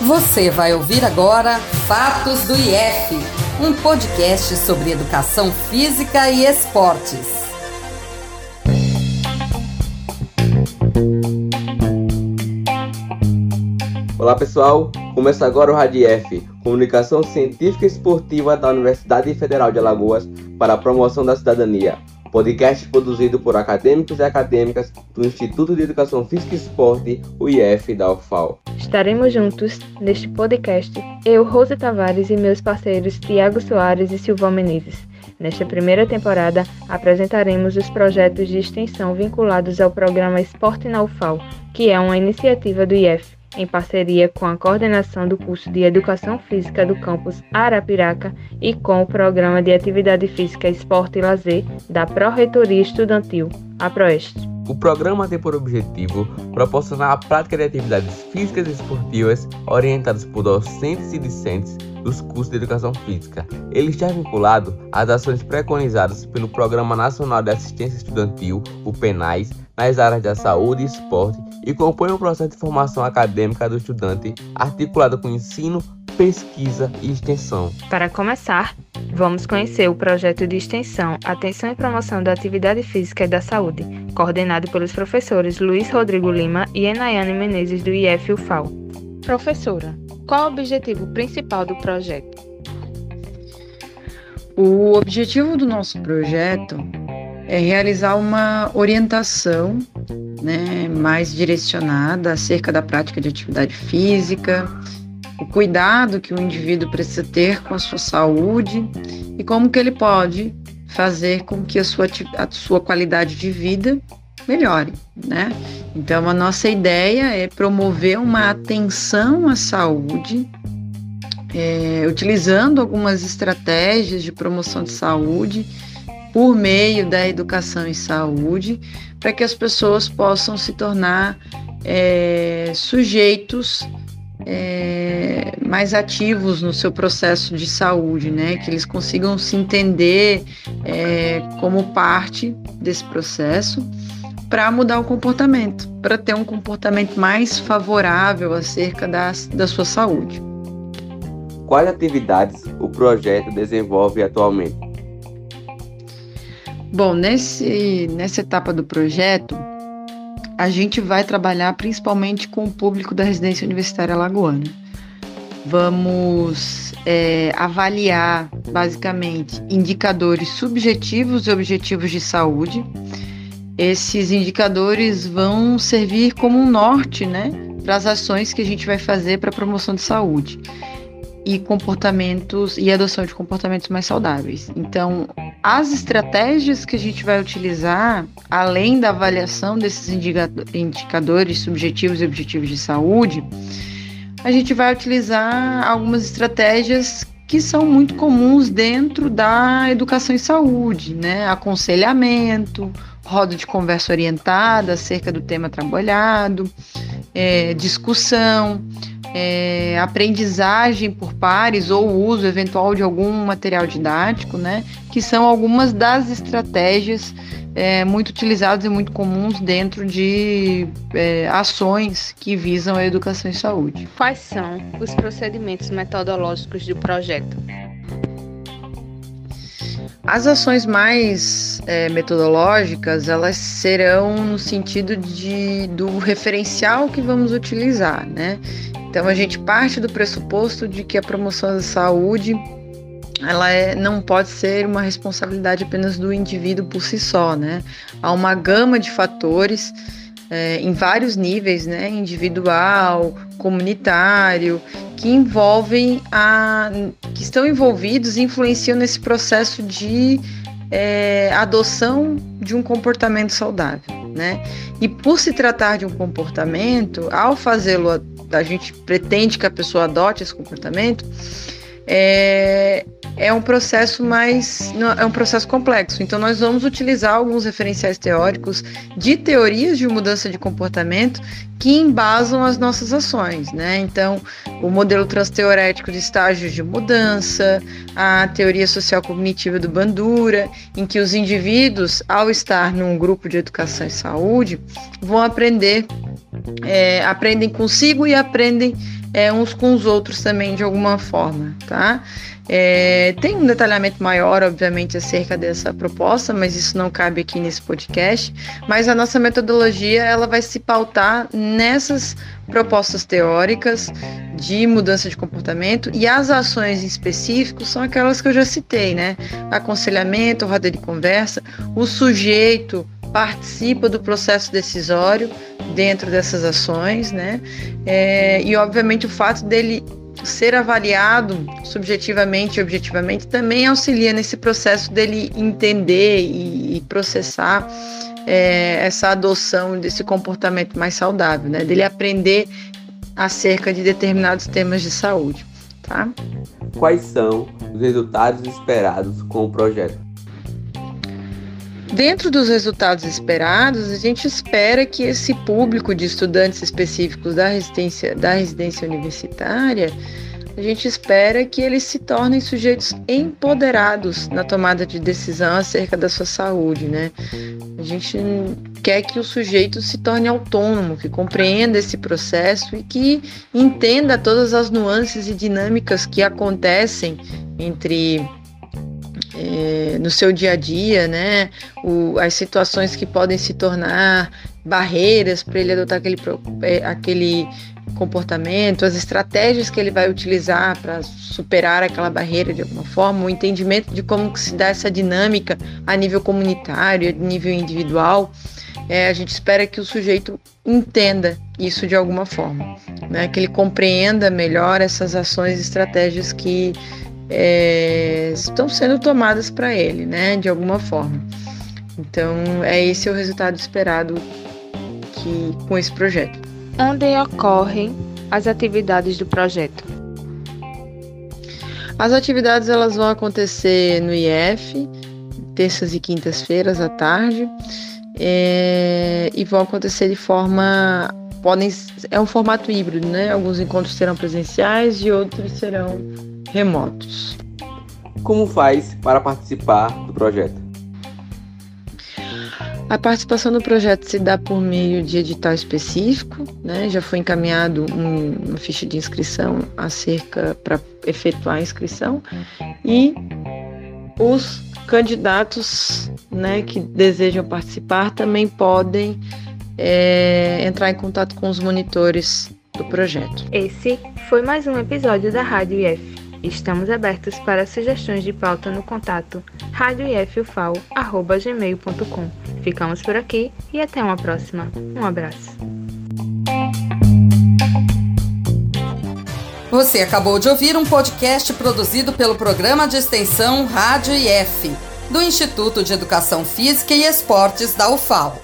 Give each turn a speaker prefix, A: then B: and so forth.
A: Você vai ouvir agora Fatos do IF, um podcast sobre educação física e esportes.
B: Olá pessoal, começa agora o RADIEF, Comunicação Científica e Esportiva da Universidade Federal de Alagoas para a promoção da cidadania podcast produzido por acadêmicos e acadêmicas do Instituto de Educação Física e Esporte, o IF da UFAL.
C: Estaremos juntos neste podcast, eu, Rose Tavares e meus parceiros Tiago Soares e Silvão Menezes. Nesta primeira temporada, apresentaremos os projetos de extensão vinculados ao programa Esporte na UFAL, que é uma iniciativa do IF em parceria com a coordenação do curso de Educação Física do campus Arapiraca e com o Programa de Atividade Física, Esporte e Lazer da Pró-Reitoria Estudantil, a Proeste.
B: O programa tem por objetivo proporcionar a prática de atividades físicas e esportivas orientadas por docentes e discentes dos cursos de Educação Física. Ele está vinculado às ações preconizadas pelo Programa Nacional de Assistência Estudantil, o PENAIS, nas áreas da saúde e esporte e compõe um processo de formação acadêmica do estudante articulado com ensino, pesquisa e extensão.
C: Para começar, vamos conhecer o projeto de extensão Atenção e Promoção da Atividade Física e da Saúde, coordenado pelos professores Luiz Rodrigo Lima e Enayane Menezes do IF-UFAL. Professora, qual o objetivo principal do projeto?
D: O objetivo do nosso projeto é realizar uma orientação né, mais direcionada acerca da prática de atividade física, o cuidado que o indivíduo precisa ter com a sua saúde e como que ele pode fazer com que a sua, a sua qualidade de vida melhore, né? Então, a nossa ideia é promover uma atenção à saúde, é, utilizando algumas estratégias de promoção de saúde por meio da educação em saúde, para que as pessoas possam se tornar é, sujeitos é, mais ativos no seu processo de saúde, né? Que eles consigam se entender é, como parte desse processo para mudar o comportamento, para ter um comportamento mais favorável acerca das, da sua saúde.
B: Quais atividades o projeto desenvolve atualmente?
D: Bom, nesse, nessa etapa do projeto, a gente vai trabalhar principalmente com o público da residência universitária lagoana. Vamos é, avaliar, basicamente, indicadores subjetivos e objetivos de saúde. Esses indicadores vão servir como um norte né, para as ações que a gente vai fazer para a promoção de saúde e comportamentos e adoção de comportamentos mais saudáveis. Então, as estratégias que a gente vai utilizar, além da avaliação desses indicadores subjetivos e objetivos de saúde, a gente vai utilizar algumas estratégias que são muito comuns dentro da educação em saúde, né? Aconselhamento, roda de conversa orientada acerca do tema trabalhado, é, discussão, é, aprendizagem por pares ou uso eventual de algum material didático, né? Que são algumas das estratégias é, muito utilizadas e muito comuns dentro de é, ações que visam a educação e saúde.
C: Quais são os procedimentos metodológicos do projeto?
D: As ações mais é, metodológicas, elas serão no sentido de, do referencial que vamos utilizar, né? Então a gente parte do pressuposto de que a promoção da saúde ela é, não pode ser uma responsabilidade apenas do indivíduo por si só, né? Há uma gama de fatores é, em vários níveis, né? Individual, comunitário, que envolvem a, que estão envolvidos e influenciam nesse processo de é, adoção de um comportamento saudável, né? E por se tratar de um comportamento, ao fazê-lo a gente pretende que a pessoa adote esse comportamento, é, é um processo mais é um processo complexo. Então nós vamos utilizar alguns referenciais teóricos de teorias de mudança de comportamento que embasam as nossas ações, né? Então, o modelo transteorético de estágios de mudança, a teoria social cognitiva do Bandura, em que os indivíduos, ao estar num grupo de educação e saúde, vão aprender, é, aprendem consigo e aprendem é, uns com os outros também de alguma forma, tá? É, tem um detalhamento maior, obviamente, acerca dessa proposta, mas isso não cabe aqui nesse podcast. Mas a nossa metodologia ela vai se pautar nessas propostas teóricas de mudança de comportamento e as ações em específico são aquelas que eu já citei, né? Aconselhamento, roda de conversa, o sujeito participa do processo decisório dentro dessas ações, né? É, e obviamente o fato dele ser avaliado subjetivamente e objetivamente também auxilia nesse processo dele entender e, e processar é, essa adoção desse comportamento mais saudável, né? Dele aprender acerca de determinados temas de saúde, tá?
B: Quais são os resultados esperados com o projeto?
D: Dentro dos resultados esperados, a gente espera que esse público de estudantes específicos da residência, da residência universitária, a gente espera que eles se tornem sujeitos empoderados na tomada de decisão acerca da sua saúde, né? A gente quer que o sujeito se torne autônomo, que compreenda esse processo e que entenda todas as nuances e dinâmicas que acontecem entre é, no seu dia a dia, né? O, as situações que podem se tornar barreiras para ele adotar aquele, é, aquele comportamento, as estratégias que ele vai utilizar para superar aquela barreira de alguma forma, o entendimento de como que se dá essa dinâmica a nível comunitário, a nível individual. É, a gente espera que o sujeito entenda isso de alguma forma, né? que ele compreenda melhor essas ações e estratégias que é, estão sendo tomadas para ele, né, de alguma forma. Então, é esse o resultado esperado que, com esse projeto.
C: Onde ocorrem as atividades do projeto?
D: As atividades elas vão acontecer no IF, terças e quintas-feiras à tarde, é, e vão acontecer de forma podem é um formato híbrido, né? Alguns encontros serão presenciais e outros serão remotos.
B: Como faz para participar do projeto?
D: A participação no projeto se dá por meio de edital específico, né? Já foi encaminhado um, uma ficha de inscrição acerca para efetuar a inscrição e os candidatos, né, que desejam participar também podem é, entrar em contato com os monitores do projeto.
C: Esse foi mais um episódio da Rádio IF. Estamos abertos para sugestões de pauta no contato radioifufal.gmail.com. Ficamos por aqui e até uma próxima. Um abraço.
A: Você acabou de ouvir um podcast produzido pelo programa de extensão Rádio IF, do Instituto de Educação Física e Esportes da UFAL.